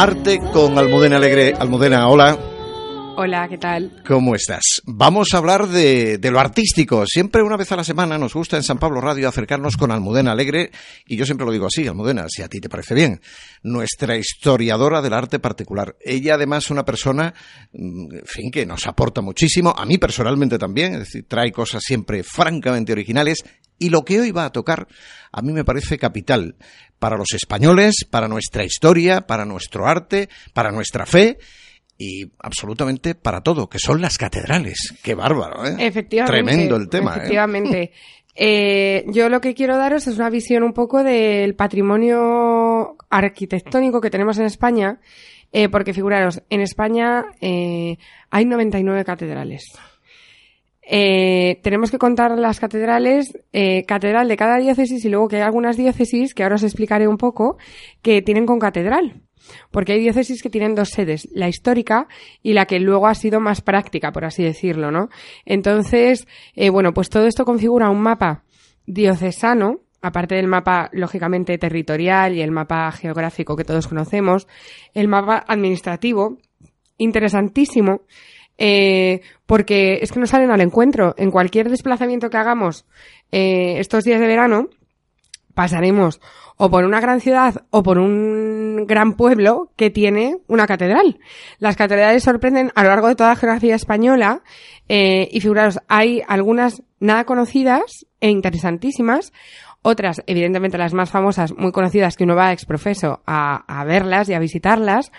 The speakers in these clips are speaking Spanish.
Arte con Almudena Alegre. Almudena, hola. Hola, ¿qué tal? ¿Cómo estás? Vamos a hablar de, de lo artístico. Siempre una vez a la semana nos gusta en San Pablo Radio acercarnos con Almudena Alegre, y yo siempre lo digo así, Almudena, si a ti te parece bien, nuestra historiadora del arte particular. Ella además es una persona, mm, en fin, que nos aporta muchísimo, a mí personalmente también, es decir, trae cosas siempre francamente originales, y lo que hoy va a tocar a mí me parece capital para los españoles, para nuestra historia, para nuestro arte, para nuestra fe, y absolutamente para todo, que son las catedrales. Qué bárbaro, ¿eh? Efectivamente. Tremendo el tema, ¿eh? Efectivamente. Eh, yo lo que quiero daros es una visión un poco del patrimonio arquitectónico que tenemos en España, eh, porque figuraros, en España eh, hay 99 catedrales. Eh, tenemos que contar las catedrales, eh, catedral de cada diócesis y luego que hay algunas diócesis, que ahora os explicaré un poco, que tienen con catedral. Porque hay diócesis que tienen dos sedes, la histórica y la que luego ha sido más práctica, por así decirlo, ¿no? Entonces, eh, bueno, pues todo esto configura un mapa diocesano, aparte del mapa, lógicamente, territorial y el mapa geográfico que todos conocemos, el mapa administrativo, interesantísimo, eh, porque es que nos salen al encuentro. En cualquier desplazamiento que hagamos eh, estos días de verano, pasaremos o por una gran ciudad o por un gran pueblo que tiene una catedral. Las catedrales sorprenden a lo largo de toda la geografía española eh, y figuraros, hay algunas nada conocidas e interesantísimas, otras, evidentemente las más famosas, muy conocidas, que uno va exprofeso a, a verlas y a visitarlas,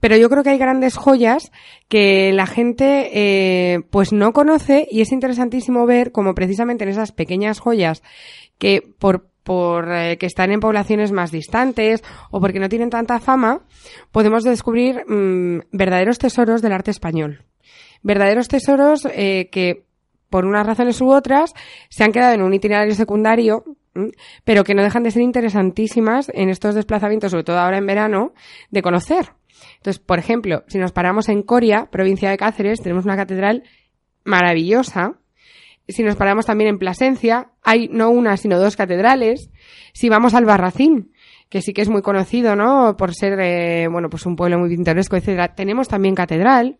pero yo creo que hay grandes joyas que la gente eh, pues no conoce y es interesantísimo ver como precisamente en esas pequeñas joyas que por por eh, que están en poblaciones más distantes o porque no tienen tanta fama, podemos descubrir mm, verdaderos tesoros del arte español. Verdaderos tesoros eh, que, por unas razones u otras, se han quedado en un itinerario secundario, mm, pero que no dejan de ser interesantísimas en estos desplazamientos, sobre todo ahora en verano, de conocer. Entonces, por ejemplo, si nos paramos en Coria, provincia de Cáceres, tenemos una catedral maravillosa. Si nos paramos también en Plasencia, hay no una, sino dos catedrales. Si vamos al Barracín, que sí que es muy conocido, ¿no? Por ser, eh, bueno, pues un pueblo muy pintoresco, etcétera, tenemos también catedral.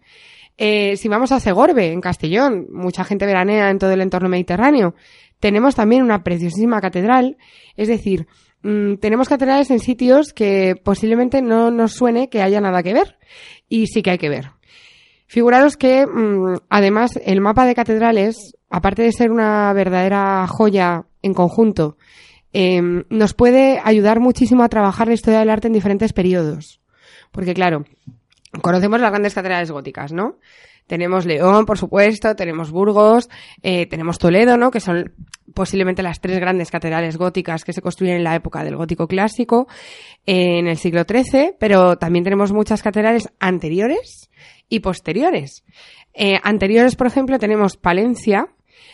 Eh, si vamos a Segorbe, en Castellón, mucha gente veranea en todo el entorno mediterráneo, tenemos también una preciosísima catedral. Es decir, mm, tenemos catedrales en sitios que posiblemente no nos suene que haya nada que ver. Y sí que hay que ver. Figuraros que, mm, además, el mapa de catedrales, aparte de ser una verdadera joya en conjunto, eh, nos puede ayudar muchísimo a trabajar la historia del arte en diferentes periodos. Porque, claro, conocemos las grandes catedrales góticas, ¿no? Tenemos León, por supuesto, tenemos Burgos, eh, tenemos Toledo, ¿no? Que son posiblemente las tres grandes catedrales góticas que se construyen en la época del gótico clásico, eh, en el siglo XIII, pero también tenemos muchas catedrales anteriores y posteriores. Eh, anteriores, por ejemplo, tenemos Palencia,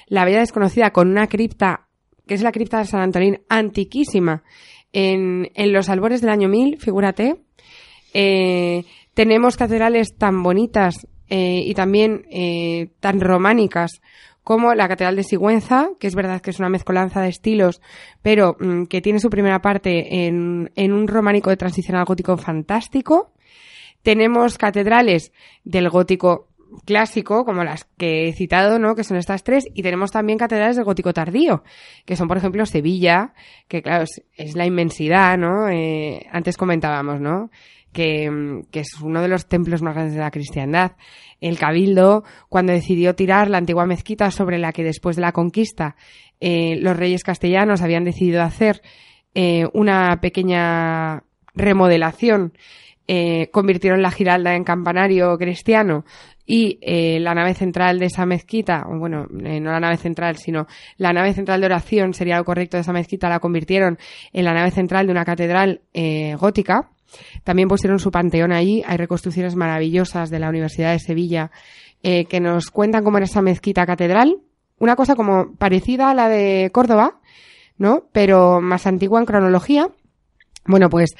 la bella desconocida con una cripta, que es la cripta de San Antonín, antiquísima, en, en los albores del año 1000, figúrate. Eh, tenemos catedrales tan bonitas eh, y también eh, tan románicas como la Catedral de Sigüenza, que es verdad que es una mezcolanza de estilos, pero mm, que tiene su primera parte en, en un románico de transición al gótico fantástico. Tenemos catedrales del gótico clásico, como las que he citado, ¿no? Que son estas tres, y tenemos también catedrales del gótico tardío, que son, por ejemplo, Sevilla, que claro, es, la inmensidad, ¿no? Eh, antes comentábamos, ¿no? Que, mm, que es uno de los templos más grandes de la cristiandad. El cabildo, cuando decidió tirar la antigua mezquita sobre la que después de la conquista eh, los reyes castellanos habían decidido hacer eh, una pequeña remodelación, eh, convirtieron la giralda en campanario cristiano y eh, la nave central de esa mezquita, bueno, eh, no la nave central, sino la nave central de oración sería lo correcto de esa mezquita, la convirtieron en la nave central de una catedral eh, gótica. También pusieron su panteón allí. Hay reconstrucciones maravillosas de la Universidad de Sevilla eh, que nos cuentan cómo era esa mezquita catedral. Una cosa como parecida a la de Córdoba, ¿no? Pero más antigua en cronología. Bueno, pues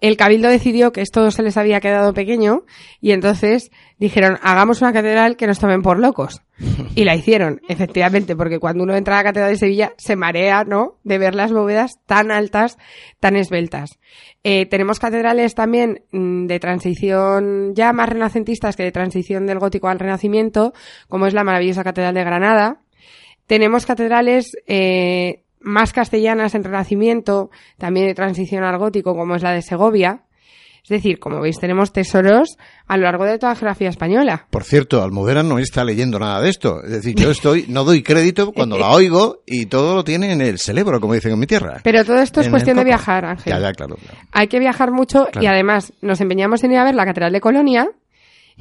el cabildo decidió que esto se les había quedado pequeño y entonces dijeron, hagamos una catedral que nos tomen por locos. Y la hicieron, efectivamente, porque cuando uno entra a la catedral de Sevilla se marea, ¿no? De ver las bóvedas tan altas, tan esbeltas. Eh, tenemos catedrales también mm, de transición ya más renacentistas que de transición del gótico al renacimiento, como es la maravillosa catedral de Granada. Tenemos catedrales eh, más castellanas en Renacimiento, también de transición al gótico, como es la de Segovia. Es decir, como veis, tenemos tesoros a lo largo de toda la geografía española. Por cierto, Almudena no está leyendo nada de esto. Es decir, yo estoy, no doy crédito cuando la oigo y todo lo tiene en el cerebro, como dicen en mi tierra. Pero todo esto es En cuestión de viajar, Ángel. Ya, ya, claro. claro. Hay que viajar mucho y además nos empeñamos en ir a ver la Catedral de Colonia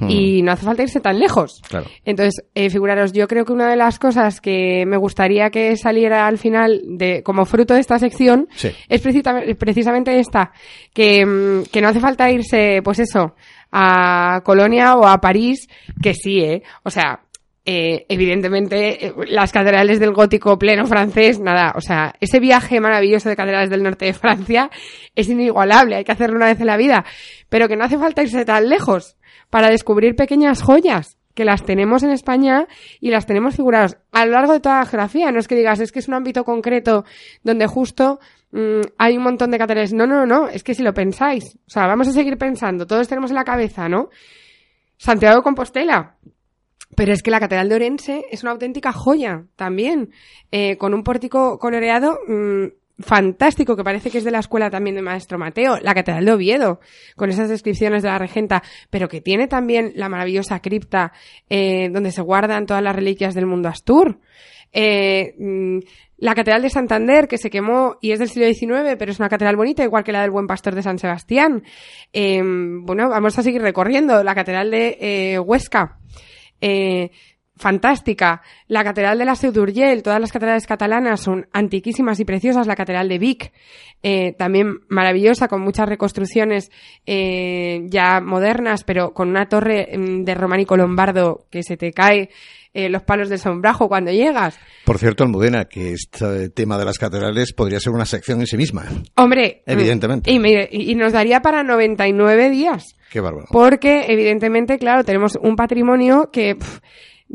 y no hace falta irse tan lejos. Hmm. Claro. Entonces, eh, figuraros, yo creo que una de las cosas que me gustaría que saliera al final de como fruto de esta sección Sí. es precisa- precisamente esta, que, mm, que no hace falta irse, pues eso, a Colonia o a París, que sí, ¿eh? O sea, eh, evidentemente, eh, las catedrales del gótico pleno francés, nada, o sea, ese viaje maravilloso de catedrales del norte de Francia es inigualable, hay que hacerlo una vez en la vida, pero que no hace falta irse tan lejos para descubrir pequeñas joyas que las tenemos en España y las tenemos figuradas a lo largo de toda la geografía. No es que digas, es que es un ámbito concreto donde justo mm, hay un montón de catedrales. No, no, no, es que si lo pensáis, o sea, vamos a seguir pensando, todos tenemos en la cabeza, ¿no? Santiago de Compostela, pero es que la Catedral de Orense es una auténtica joya también, eh, con un pórtico coloreado mm, fantástico que parece que es de la escuela también de Maestro Mateo, la Catedral de Oviedo, con esas descripciones de la regenta, pero que tiene también la maravillosa cripta eh, donde se guardan todas las reliquias del mundo Astur. Eh, mm, la Catedral de Santander, que se quemó y es del siglo XIX, pero es una catedral bonita, igual que la del Buen Pastor de San Sebastián. Eh, bueno, vamos a seguir recorriendo. La Catedral de eh, Huesca, eh, fantástica. La Catedral de la Seu d'Urgell, todas las catedrales catalanas son antiquísimas y preciosas. La Catedral de Vic, eh, también maravillosa, con muchas reconstrucciones eh, ya modernas, pero con una torre mm, de románico lombardo que se te cae eh, los palos del sombrajo cuando llegas. Por cierto, Almudena, que este tema de las catedrales podría ser una sección en sí misma. Hombre, mm, Evidentemente. Y, mire, y y nos daría para 99 días. Qué bárbaro. Porque, evidentemente, claro, tenemos un patrimonio que,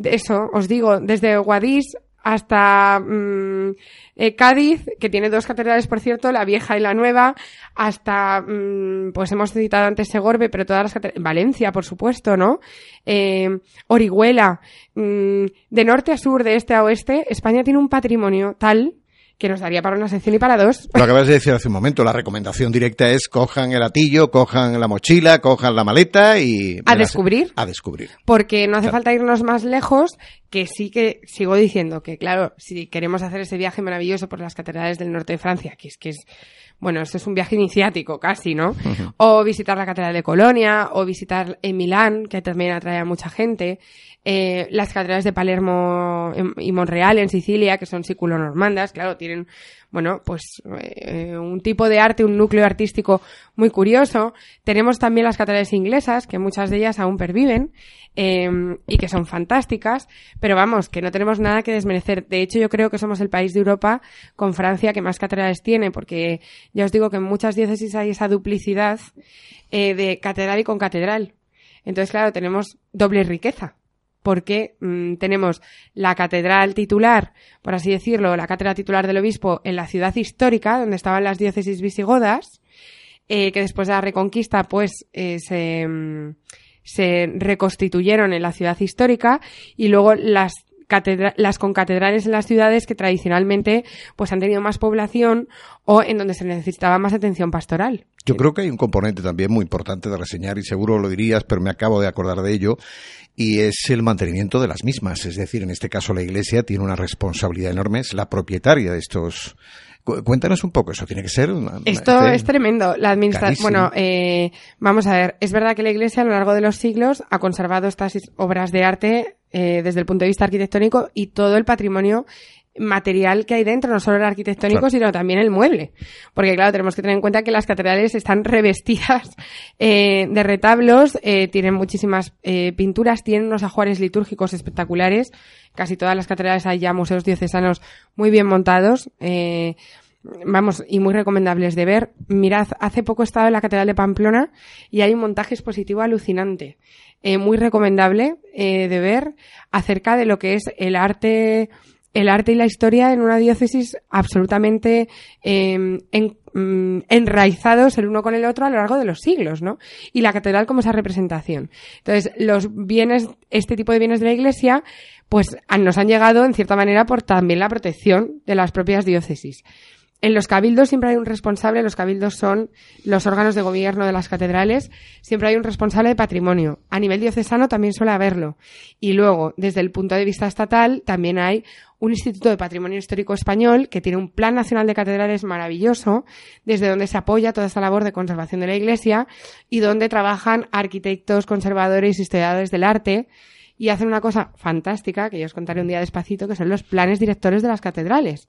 eso, os digo, desde Guadix hasta mm, eh, Cádiz, que tiene dos catedrales, por cierto, la vieja y la nueva, hasta, mm, pues hemos citado antes Segorbe, pero todas las catedrales, Valencia, por supuesto, ¿no? Eh, Orihuela, mm, de norte a sur, de este a oeste, España tiene un patrimonio tal que nos daría para una sección y para dos. Lo acabas de decir hace un momento, la recomendación directa es cojan el atillo, cojan la mochila, cojan la maleta y... A descubrir. A descubrir. Porque no hace falta irnos más lejos, que sí que sigo diciendo que, claro, si queremos hacer ese viaje maravilloso por las catedrales del norte de Francia, que es que es, bueno, esto es un viaje iniciático casi, ¿no? O visitar la catedral de Colonia, o visitar en Milán, que también atrae a mucha gente, eh, las catedrales de Palermo y Monreal en Sicilia, que son siculo-normandas, claro, tienen, bueno, pues eh, un tipo de arte, un núcleo artístico muy curioso. Tenemos también las catedrales inglesas, que muchas de ellas aún perviven, eh, y que son fantásticas, pero vamos, que no tenemos nada que desmerecer. De hecho, yo creo que somos el país de Europa con Francia que más catedrales tiene, porque ya os digo que en muchas diócesis hay esa duplicidad eh, de catedral y con catedral. Entonces, claro, tenemos doble riqueza porque mm, tenemos la catedral titular, por así decirlo, la cátedra titular del obispo en la ciudad histórica, donde estaban las diócesis visigodas, eh, que después de la reconquista, pues, eh, se, mm, se reconstituyeron en la ciudad histórica, y luego las catedra- las concatedrales en las ciudades que tradicionalmente pues han tenido más población o en donde se necesitaba más atención pastoral. Yo creo que hay un componente también muy importante de reseñar y seguro lo dirías, pero me acabo de acordar de ello y es el mantenimiento de las mismas. Es decir, en este caso la Iglesia tiene una responsabilidad enorme, es la propietaria de estos. Cu- Cuéntanos un poco, eso tiene que ser. una- Esto este- es tremendo. La administración. Bueno, eh, vamos a ver. Es verdad que la Iglesia a lo largo de los siglos ha conservado estas obras de arte eh, desde el punto de vista arquitectónico y todo el patrimonio material que hay dentro, no solo el arquitectónico, Claro. sino también el mueble. Porque claro, tenemos que tener en cuenta que las catedrales están revestidas eh, de retablos, eh, tienen muchísimas eh, pinturas, tienen unos ajuares litúrgicos espectaculares. Casi todas las catedrales hay ya museos diocesanos muy bien montados. eh, vamos, y muy recomendables de ver. Mirad, hace poco he estado en la Catedral de Pamplona y hay un montaje expositivo alucinante, eh, muy recomendable eh, de ver acerca de lo que es el arte, el arte y la historia en una diócesis absolutamente en- mm, enraizados el uno con el otro a lo largo de los siglos, ¿no? Y la catedral como esa representación. Entonces, los bienes, este tipo de bienes de la iglesia, pues nos han llegado en cierta manera por también la protección de las propias diócesis. En los cabildos siempre hay un responsable, los cabildos son los órganos de gobierno de las catedrales, siempre hay un responsable de patrimonio. A nivel diocesano también suele haberlo. Y luego, desde el punto de vista estatal, también hay un Instituto de Patrimonio Histórico Español que tiene un Plan Nacional de Catedrales maravilloso, desde donde se apoya toda esta labor de conservación de la Iglesia y donde trabajan arquitectos, conservadores, historiadores del arte y hacen una cosa fantástica, que yo os contaré un día despacito, que son los planes directores de las catedrales.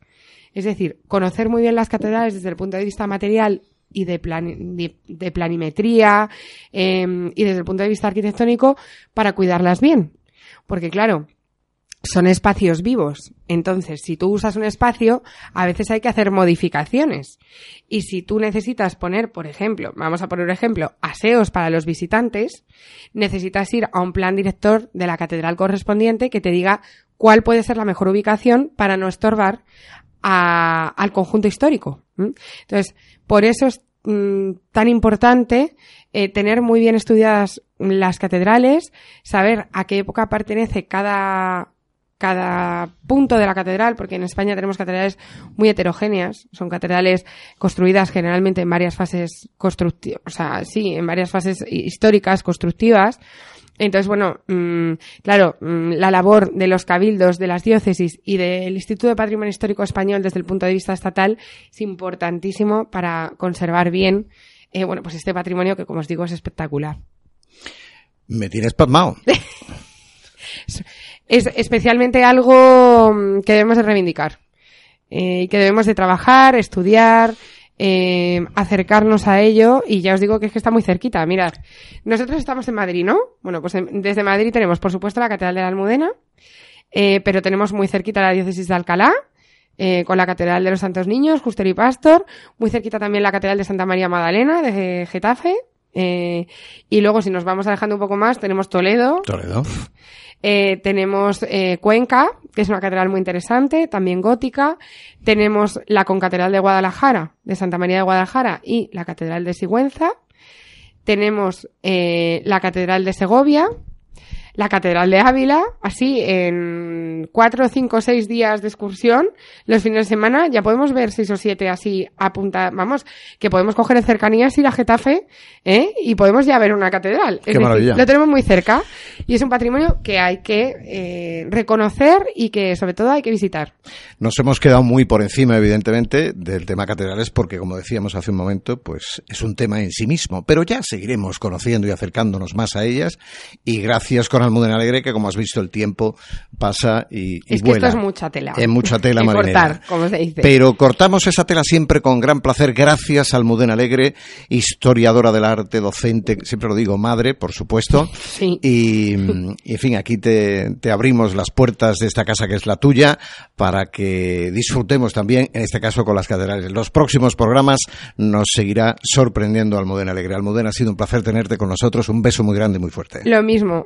Es decir, conocer muy bien las catedrales desde el punto de vista material y de, plan- de, planimetría eh, y desde el punto de vista arquitectónico para cuidarlas bien. Porque claro, son espacios vivos. Entonces, si tú usas un espacio, a veces hay que hacer modificaciones. Y si tú necesitas poner, por ejemplo, vamos a poner un ejemplo, aseos para los visitantes, necesitas ir a un plan director de la catedral correspondiente que te diga cuál puede ser la mejor ubicación para no estorbar a- al conjunto histórico. Entonces, por eso es mm, tan importante eh, tener muy bien estudiadas las catedrales, saber a qué época pertenece cada, cada punto de la catedral, porque en España tenemos catedrales muy heterogéneas, son catedrales construidas generalmente en varias fases constructivas, o sea, sí, en varias fases históricas constructivas. Entonces, bueno, mm, claro, mm, la labor de los cabildos, de las diócesis y del Instituto de Patrimonio Histórico Español desde el punto de vista estatal es importantísimo para conservar bien, eh, bueno, pues este patrimonio que, como os digo, es espectacular. Me tienes pasmado. es especialmente algo mm, que debemos de reivindicar eh, y que debemos de trabajar, estudiar, eh, acercarnos a ello y ya os digo que es que está muy cerquita. Mirad, nosotros estamos en Madrid, ¿no? Bueno, pues en- desde Madrid tenemos, por supuesto, la Catedral de la Almudena, eh, pero tenemos muy cerquita la diócesis de Alcalá, eh, con la Catedral de los Santos Niños, Juster y Pastor, muy cerquita también la Catedral de Santa María Magdalena de Getafe, eh, y luego si nos vamos alejando un poco más tenemos Toledo, Toledo. Eh, tenemos eh, Cuenca, que es una catedral muy interesante, también gótica. Tenemos la concatedral de Guadalajara, de Santa María de Guadalajara, y la catedral de Sigüenza. Tenemos eh, la catedral de Segovia, la catedral de Ávila, así en cuatro, cinco, seis días de excursión, los fines de semana ya podemos ver seis o siete así a punta, vamos, que podemos coger en cercanías ir a Getafe, ¿eh? y podemos ya ver una catedral. Qué maravilla. lo tenemos muy cerca y es un patrimonio que hay que eh, reconocer y que sobre todo hay que visitar. Nos hemos quedado muy por encima, evidentemente, del tema catedrales, porque, como decíamos hace un momento, pues es un tema en sí mismo. Pero ya seguiremos conociendo y acercándonos más a ellas. Y gracias con Almudena Alegre, que como has visto, el tiempo pasa y, y es que vuela. esto es mucha tela. Es mucha tela marinera. cortar, como se dice. Pero cortamos esa tela siempre con gran placer. Gracias Almudena Alegre, historiadora del arte, docente, siempre lo digo, madre, por supuesto. Sí. Y, y, en fin, aquí te, te abrimos las puertas de esta casa que es la tuya para que disfrutemos también, en este caso, con las catedrales. Los próximos programas nos seguirá sorprendiendo Almudena Alegre. Almudena, ha sido un placer tenerte con nosotros. Un beso muy grande y muy fuerte. Lo mismo.